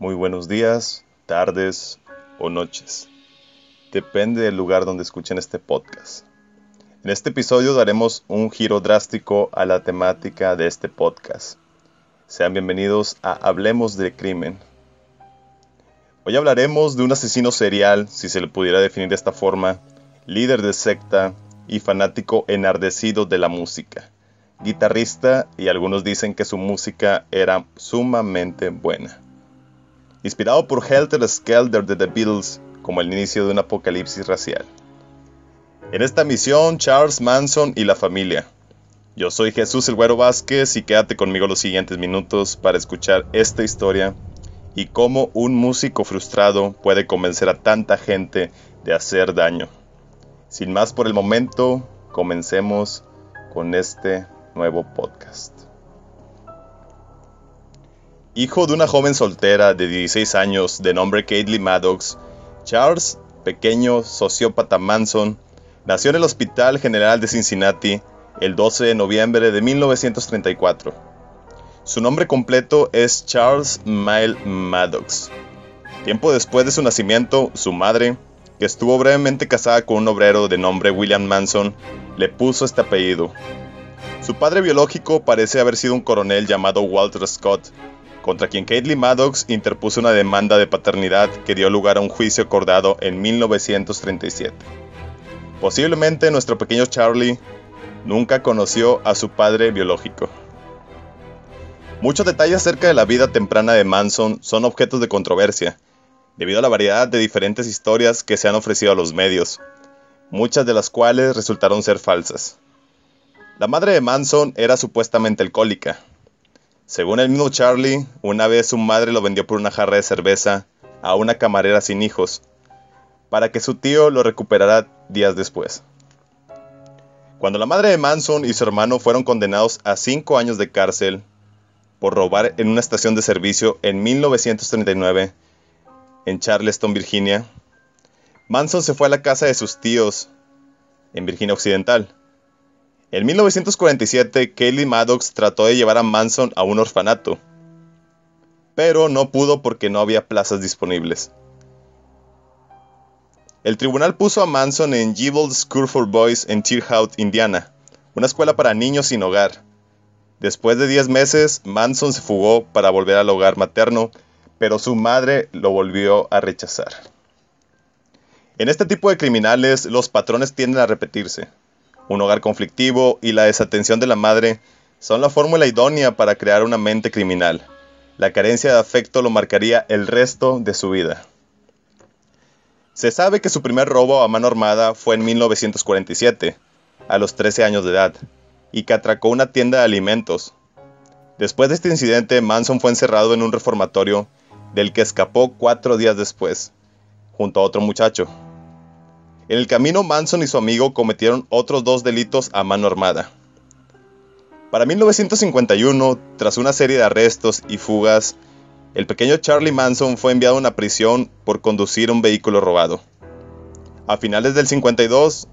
Muy buenos días, tardes o noches. Depende del lugar donde escuchen este podcast. En este episodio daremos un giro drástico a la temática de este podcast. Sean bienvenidos a Hablemos de Crimen. Hoy hablaremos de un asesino serial, si se le pudiera definir de esta forma, líder de secta y fanático enardecido de la música. Guitarrista y algunos dicen que su música era sumamente buena inspirado por Helter Skelter de The Beatles como el inicio de un apocalipsis racial. En esta misión, Charles Manson y la familia. Yo soy Jesús El Güero Vázquez y quédate conmigo los siguientes minutos para escuchar esta historia y cómo un músico frustrado puede convencer a tanta gente de hacer daño. Sin más por el momento, comencemos con este nuevo podcast. Hijo de una joven soltera de 16 años de nombre Caitlin Maddox, Charles, pequeño sociópata Manson, nació en el Hospital General de Cincinnati el 12 de noviembre de 1934. Su nombre completo es Charles Mile Maddox. Tiempo después de su nacimiento, su madre, que estuvo brevemente casada con un obrero de nombre William Manson, le puso este apellido. Su padre biológico parece haber sido un coronel llamado Walter Scott, contra quien Caitlin Maddox interpuso una demanda de paternidad que dio lugar a un juicio acordado en 1937. Posiblemente nuestro pequeño Charlie nunca conoció a su padre biológico. Muchos detalles acerca de la vida temprana de Manson son objetos de controversia, debido a la variedad de diferentes historias que se han ofrecido a los medios, muchas de las cuales resultaron ser falsas. La madre de Manson era supuestamente alcohólica, según el mismo Charlie, una vez su madre lo vendió por una jarra de cerveza a una camarera sin hijos, para que su tío lo recuperara días después. Cuando la madre de Manson y su hermano fueron condenados a cinco años de cárcel por robar en una estación de servicio en 1939 en Charleston, Virginia, Manson se fue a la casa de sus tíos en Virginia Occidental en 1947, Kaylee Maddox trató de llevar a Manson a un orfanato, pero no pudo porque no había plazas disponibles. El tribunal puso a Manson en Jebel School for Boys en Tearhout, Indiana, una escuela para niños sin hogar. Después de 10 meses, Manson se fugó para volver al hogar materno, pero su madre lo volvió a rechazar. En este tipo de criminales, los patrones tienden a repetirse un hogar conflictivo y la desatención de la madre son la fórmula idónea para crear una mente criminal. La carencia de afecto lo marcaría el resto de su vida. Se sabe que su primer robo a mano armada fue en 1947, a los 13 años de edad, y que atracó una tienda de alimentos. Después de este incidente, Manson fue encerrado en un reformatorio del que escapó cuatro días después, junto a otro muchacho, en el camino, Manson y su amigo cometieron otros dos delitos a mano armada. Para 1951, tras una serie de arrestos y fugas, el pequeño Charlie Manson fue enviado a una prisión por conducir un vehículo robado. A finales del 52,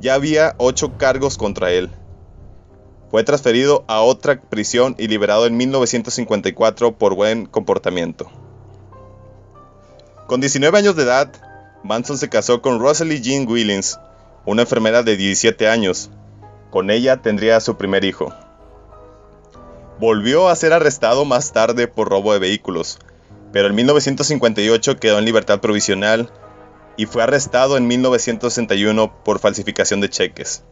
ya había ocho cargos contra él. Fue transferido a otra prisión y liberado en 1954 por buen comportamiento. Con 19 años de edad, Manson se casó con Rosalie Jean Willings, una enfermera de 17 años. Con ella tendría su primer hijo. Volvió a ser arrestado más tarde por robo de vehículos, pero en 1958 quedó en libertad provisional y fue arrestado en 1961 por falsificación de cheques.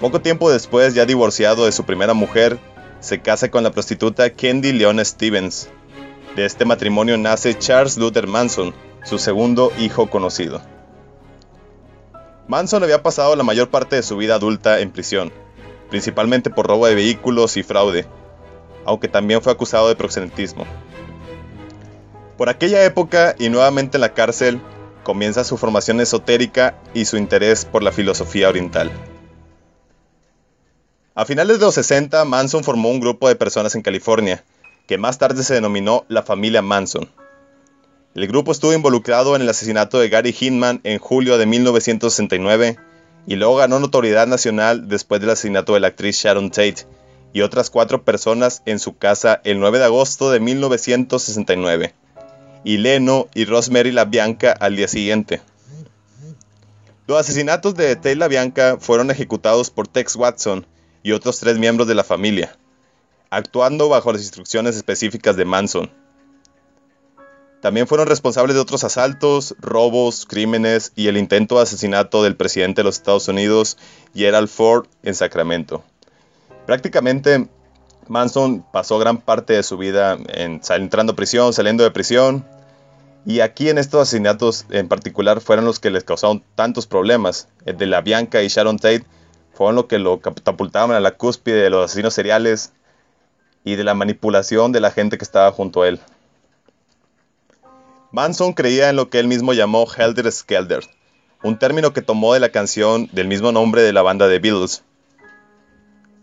Poco tiempo después, ya divorciado de su primera mujer, se casa con la prostituta Candy Leon Stevens. De este matrimonio nace Charles Luther Manson, su segundo hijo conocido. Manson había pasado la mayor parte de su vida adulta en prisión, principalmente por robo de vehículos y fraude, aunque también fue acusado de proxenetismo. Por aquella época y nuevamente en la cárcel, comienza su formación esotérica y su interés por la filosofía oriental. A finales de los 60, Manson formó un grupo de personas en California, que más tarde se denominó la familia Manson. El grupo estuvo involucrado en el asesinato de Gary Hinman en julio de 1969 y luego ganó notoriedad nacional después del asesinato de la actriz Sharon Tate y otras cuatro personas en su casa el 9 de agosto de 1969, y Leno y Rosemary LaBianca al día siguiente. Los asesinatos de Tate LaBianca fueron ejecutados por Tex Watson y otros tres miembros de la familia, actuando bajo las instrucciones específicas de Manson. También fueron responsables de otros asaltos, robos, crímenes y el intento de asesinato del presidente de los Estados Unidos, Gerald Ford, en Sacramento. Prácticamente Manson pasó gran parte de su vida en, entrando a prisión, saliendo de prisión. Y aquí en estos asesinatos en particular fueron los que les causaron tantos problemas. El de la Bianca y Sharon Tate fueron lo que lo catapultaban a la cúspide de los asesinos seriales y de la manipulación de la gente que estaba junto a él. Manson creía en lo que él mismo llamó Helter Skelter, un término que tomó de la canción del mismo nombre de la banda de Beatles.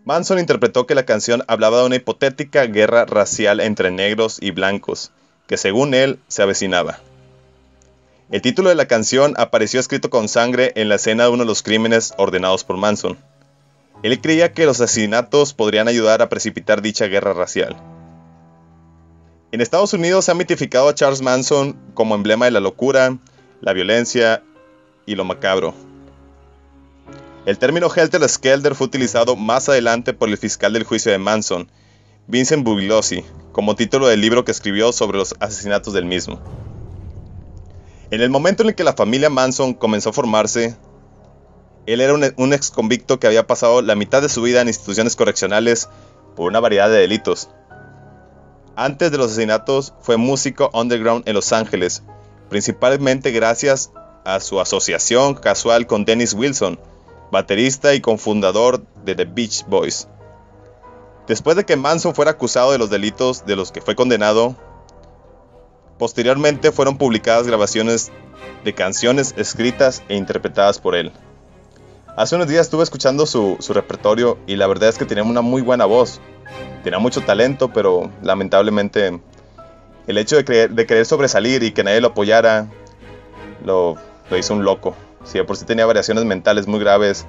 Manson interpretó que la canción hablaba de una hipotética guerra racial entre negros y blancos, que según él se avecinaba. El título de la canción apareció escrito con sangre en la escena de uno de los crímenes ordenados por Manson. Él creía que los asesinatos podrían ayudar a precipitar dicha guerra racial. En Estados Unidos se ha mitificado a Charles Manson como emblema de la locura, la violencia y lo macabro. El término Helter Skelter fue utilizado más adelante por el fiscal del juicio de Manson, Vincent Bugliosi, como título del libro que escribió sobre los asesinatos del mismo. En el momento en el que la familia Manson comenzó a formarse, él era un, un ex convicto que había pasado la mitad de su vida en instituciones correccionales por una variedad de delitos. Antes de los asesinatos fue músico underground en Los Ángeles, principalmente gracias a su asociación casual con Dennis Wilson, baterista y cofundador de The Beach Boys. Después de que Manson fuera acusado de los delitos de los que fue condenado, posteriormente fueron publicadas grabaciones de canciones escritas e interpretadas por él. Hace unos días estuve escuchando su, repertorio y la verdad es que tenía una muy buena voz, tenía mucho talento, pero lamentablemente el hecho de, querer sobresalir y que nadie lo apoyara lo, hizo un loco. Si por sí tenía variaciones mentales muy graves,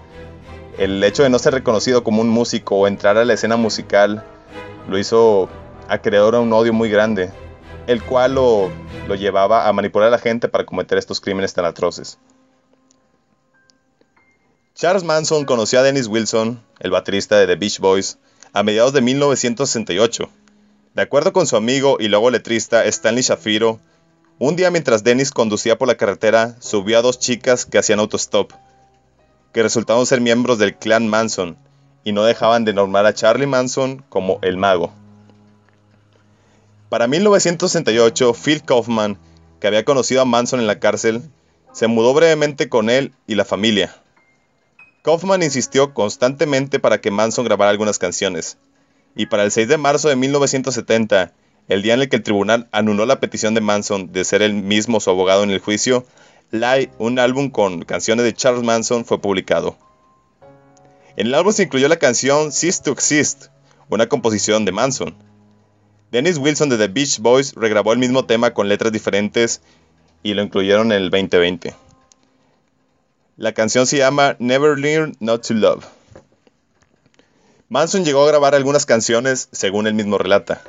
el hecho de no ser reconocido como un músico o entrar a la escena musical lo hizo acreedor a un odio muy grande, el cual lo, lo llevaba a manipular a la gente para cometer estos crímenes tan atroces. Charles Manson conoció a Dennis Wilson, el baterista de The Beach Boys, a mediados de 1968. De acuerdo con su amigo y luego letrista Stanley Shafiro, un día mientras Dennis conducía por la carretera, subió a dos chicas que hacían autostop, que resultaron ser miembros del clan Manson, y no dejaban de nombrar a Charlie Manson como el mago. Para 1968, Phil Kaufman, que había conocido a Manson en la cárcel, se mudó brevemente con él y la familia. Kaufman insistió constantemente para que Manson grabara algunas canciones, y para el 6 de marzo de 1970, el día en el que el tribunal anuló la petición de Manson de ser él mismo su abogado en el juicio, Lie, un álbum con canciones de Charles Manson, fue publicado. En el álbum se incluyó la canción Cease to Exist, una composición de Manson. Dennis Wilson de The Beach Boys regrabó el mismo tema con letras diferentes y lo incluyeron en el 2020. La canción se llama Never Learn Not to Love. Manson llegó a grabar algunas canciones según él mismo relata.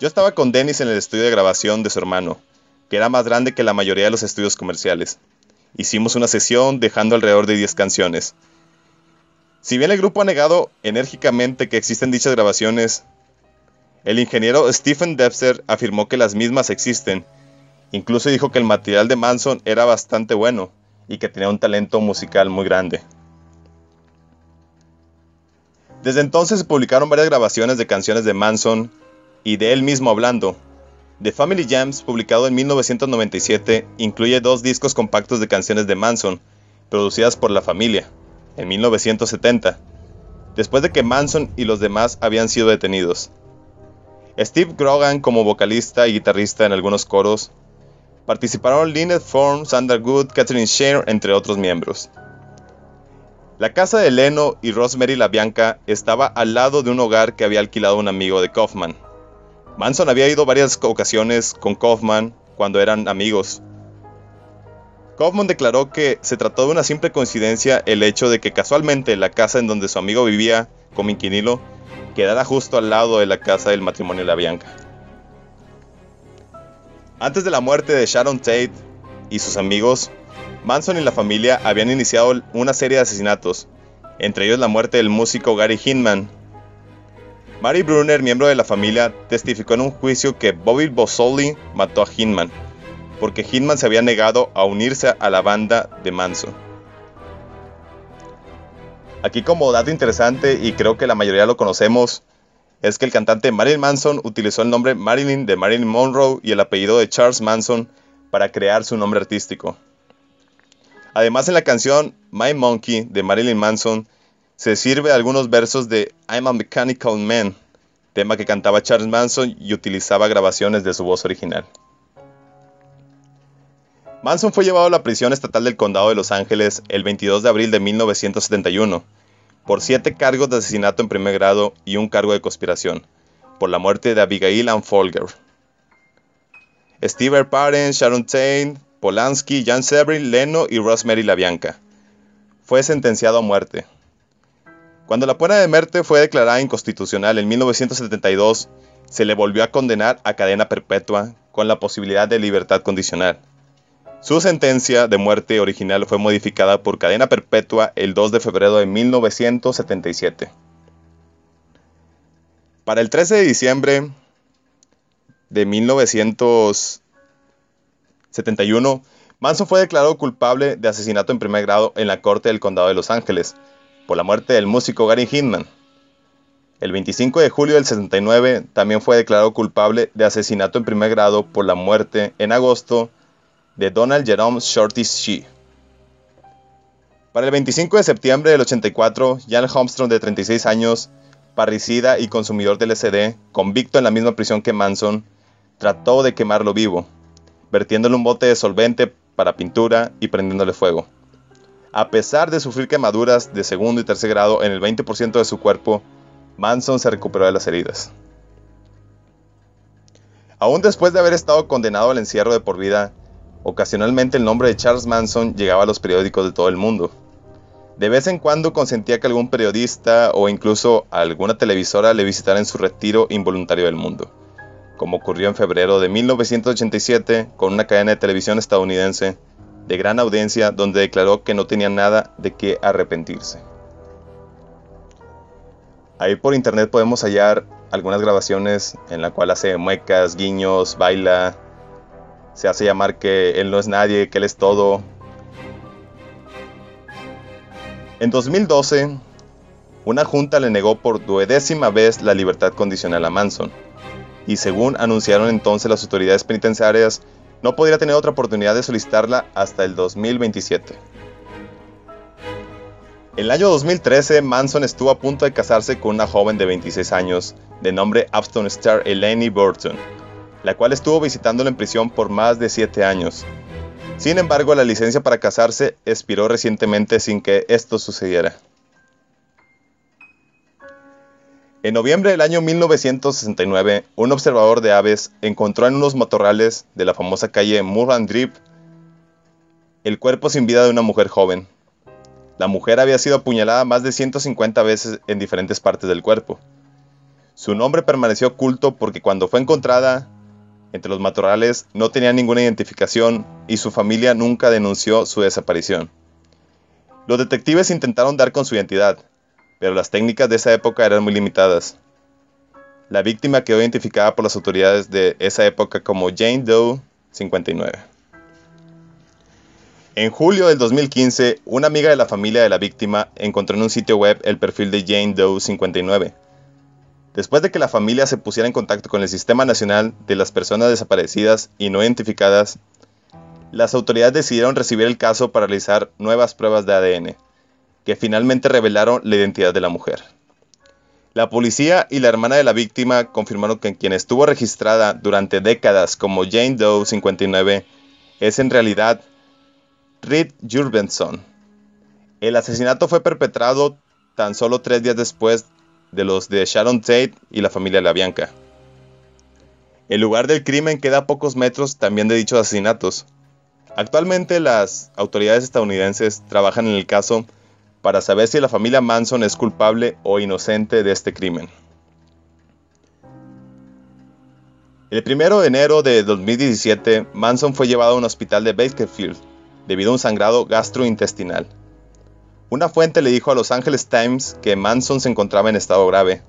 Yo estaba con Dennis en el estudio de grabación de su hermano, que era más grande que la mayoría de los estudios comerciales. Hicimos una sesión dejando alrededor de 10 canciones. Si bien el grupo ha negado enérgicamente que existen dichas grabaciones, el ingeniero Stephen Debster afirmó que las mismas existen. Incluso dijo que el material de Manson era bastante bueno y que tenía un talento musical muy grande. Desde entonces se publicaron varias grabaciones de canciones de Manson y de él mismo hablando. The Family Jams, publicado en 1997, incluye dos discos compactos de canciones de Manson, producidas por la familia, en 1970, después de que Manson y los demás habían sido detenidos. Steve Grogan como vocalista y guitarrista en algunos coros, Participaron Lynette Form, Sandra Good, Catherine Share, entre otros miembros. La casa de Leno y Rosemary La Bianca estaba al lado de un hogar que había alquilado un amigo de Kaufman. Manson había ido varias ocasiones con Kaufman cuando eran amigos. Kaufman declaró que se trató de una simple coincidencia el hecho de que casualmente la casa en donde su amigo vivía como quedara justo al lado de la casa del matrimonio la Bianca. Antes de la muerte de Sharon Tate y sus amigos, Manson y la familia habían iniciado una serie de asesinatos, entre ellos la muerte del músico Gary Hinman. Mary Brunner, miembro de la familia, testificó en un juicio que Bobby Bossoli mató a Hinman, porque Hinman se había negado a unirse a la banda de Manson. Aquí como dato interesante, y creo que la mayoría lo conocemos, es que el cantante Marilyn Manson utilizó el nombre Marilyn de Marilyn Monroe y el apellido de Charles Manson para crear su nombre artístico. Además, en la canción My Monkey de Marilyn Manson se sirve algunos versos de I'm a Mechanical Man, tema que cantaba Charles Manson y utilizaba grabaciones de su voz original. Manson fue llevado a la prisión estatal del condado de Los Ángeles el 22 de abril de 1971 por siete cargos de asesinato en primer grado y un cargo de conspiración, por la muerte de Abigail Ann Folger. Steve Parent, Sharon Tate, Polanski, Jan Severin, Leno y Rosemary LaBianca. Fue sentenciado a muerte. Cuando la pena de muerte fue declarada inconstitucional en 1972, se le volvió a condenar a cadena perpetua con la posibilidad de libertad condicional. Su sentencia de muerte original fue modificada por cadena perpetua el 2 de febrero de 1977. Para el 13 de diciembre de 1977, 71, Manson fue declarado culpable de asesinato en primer grado en la corte del condado de Los Ángeles, por la muerte del músico Gary Hinman. El 25 de julio del 69 también fue declarado culpable de asesinato en primer grado por la muerte en agosto de Donald Jerome Shorty Shee. Para el 25 de septiembre del 84, Jan Armstrong, de 36 años, parricida y consumidor de LSD, convicto en la misma prisión que Manson, trató de quemarlo vivo, vertiéndole un bote de solvente para pintura y prendiéndole fuego. A pesar de sufrir quemaduras de segundo y tercer grado en el 20% de su cuerpo, Manson se recuperó de las heridas. Aún después de haber estado condenado al encierro de por vida, ocasionalmente el nombre de Charles Manson llegaba a los periódicos de todo el mundo. De vez en cuando consentía que algún periodista o incluso alguna televisora le visitara en su retiro involuntario del mundo como ocurrió en febrero de 1987 con una cadena de televisión estadounidense de gran audiencia donde declaró que no tenía nada de qué arrepentirse. Ahí por internet podemos hallar algunas grabaciones en la cual hace muecas, guiños, baila, se hace llamar que él no es nadie, que él es todo. En 2012, una junta le negó por duodécima vez la libertad condicional a Manson y según anunciaron entonces las autoridades penitenciarias, no podría tener otra oportunidad de solicitarla hasta el 2027. En el año 2013, Manson estuvo a punto de casarse con una joven de 26 años, de nombre Upton Star Elaine Burton, la cual estuvo visitándolo en prisión por más de 7 años. Sin embargo, la licencia para casarse expiró recientemente sin que esto sucediera. En noviembre del año 1969, un observador de aves encontró en unos matorrales de la famosa calle Murran Drip el cuerpo sin vida de una mujer joven. La mujer había sido apuñalada más de 150 veces en diferentes partes del cuerpo. Su nombre permaneció oculto porque cuando fue encontrada entre los matorrales no tenía ninguna identificación y su familia nunca denunció su desaparición. Los detectives intentaron dar con su identidad, pero las técnicas de esa época eran muy limitadas. La víctima quedó identificada por las autoridades de esa época como Jane Doe 59. En julio del 2015, una amiga de la familia de la víctima encontró en un sitio web el perfil de Jane Doe 59. Después de que la familia se pusiera en contacto con el Sistema Nacional de las Personas Desaparecidas y No Identificadas, las autoridades decidieron recibir el caso para realizar nuevas pruebas de ADN que finalmente revelaron la identidad de la mujer. La policía y la hermana de la víctima confirmaron que quien estuvo registrada durante décadas como Jane Doe 59 es en realidad Reed Jurbenson. El asesinato fue perpetrado tan solo tres días después de los de Sharon Tate y la familia LaBianca. El lugar del crimen queda a pocos metros también de dichos asesinatos. Actualmente las autoridades estadounidenses trabajan en el caso para saber si la familia Manson es culpable o inocente de este crimen. El 1 de enero de 2017, Manson fue llevado a un hospital de Bakersfield debido a un sangrado gastrointestinal. Una fuente le dijo a Los Angeles Times que Manson se encontraba en estado grave.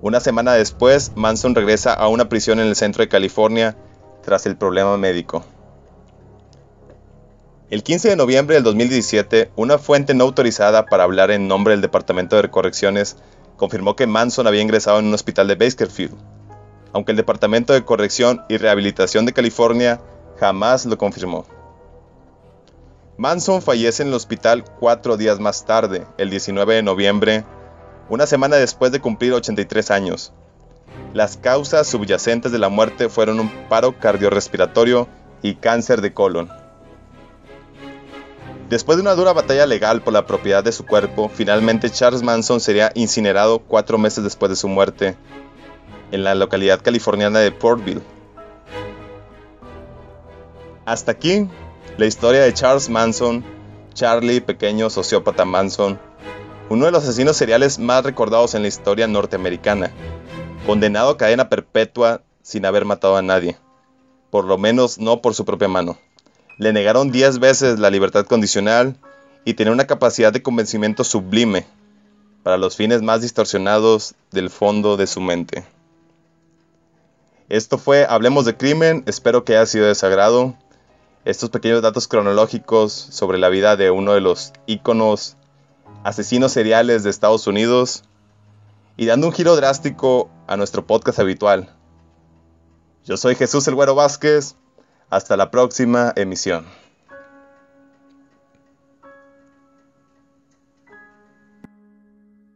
Una semana después, Manson regresa a una prisión en el centro de California tras el problema médico. El 15 de noviembre del 2017, una fuente no autorizada para hablar en nombre del Departamento de Correcciones confirmó que Manson había ingresado en un hospital de Bakersfield, aunque el Departamento de Corrección y Rehabilitación de California jamás lo confirmó. Manson fallece en el hospital cuatro días más tarde, el 19 de noviembre, una semana después de cumplir 83 años. Las causas subyacentes de la muerte fueron un paro cardiorrespiratorio y cáncer de colon. Después de una dura batalla legal por la propiedad de su cuerpo, finalmente Charles Manson sería incinerado cuatro meses después de su muerte en la localidad californiana de Portville. Hasta aquí la historia de Charles Manson, Charlie, pequeño sociópata Manson, uno de los asesinos seriales más recordados en la historia norteamericana, condenado a cadena perpetua sin haber matado a nadie, por lo menos no por su propia mano. Le negaron 10 veces la libertad condicional y tenía una capacidad de convencimiento sublime para los fines más distorsionados del fondo de su mente. Esto fue Hablemos de Crimen, espero que haya sido de sagrado. Estos pequeños datos cronológicos sobre la vida de uno de los íconos asesinos seriales de Estados Unidos y dando un giro drástico a nuestro podcast habitual. Yo soy Jesús El Güero Vázquez, hasta la próxima emisión.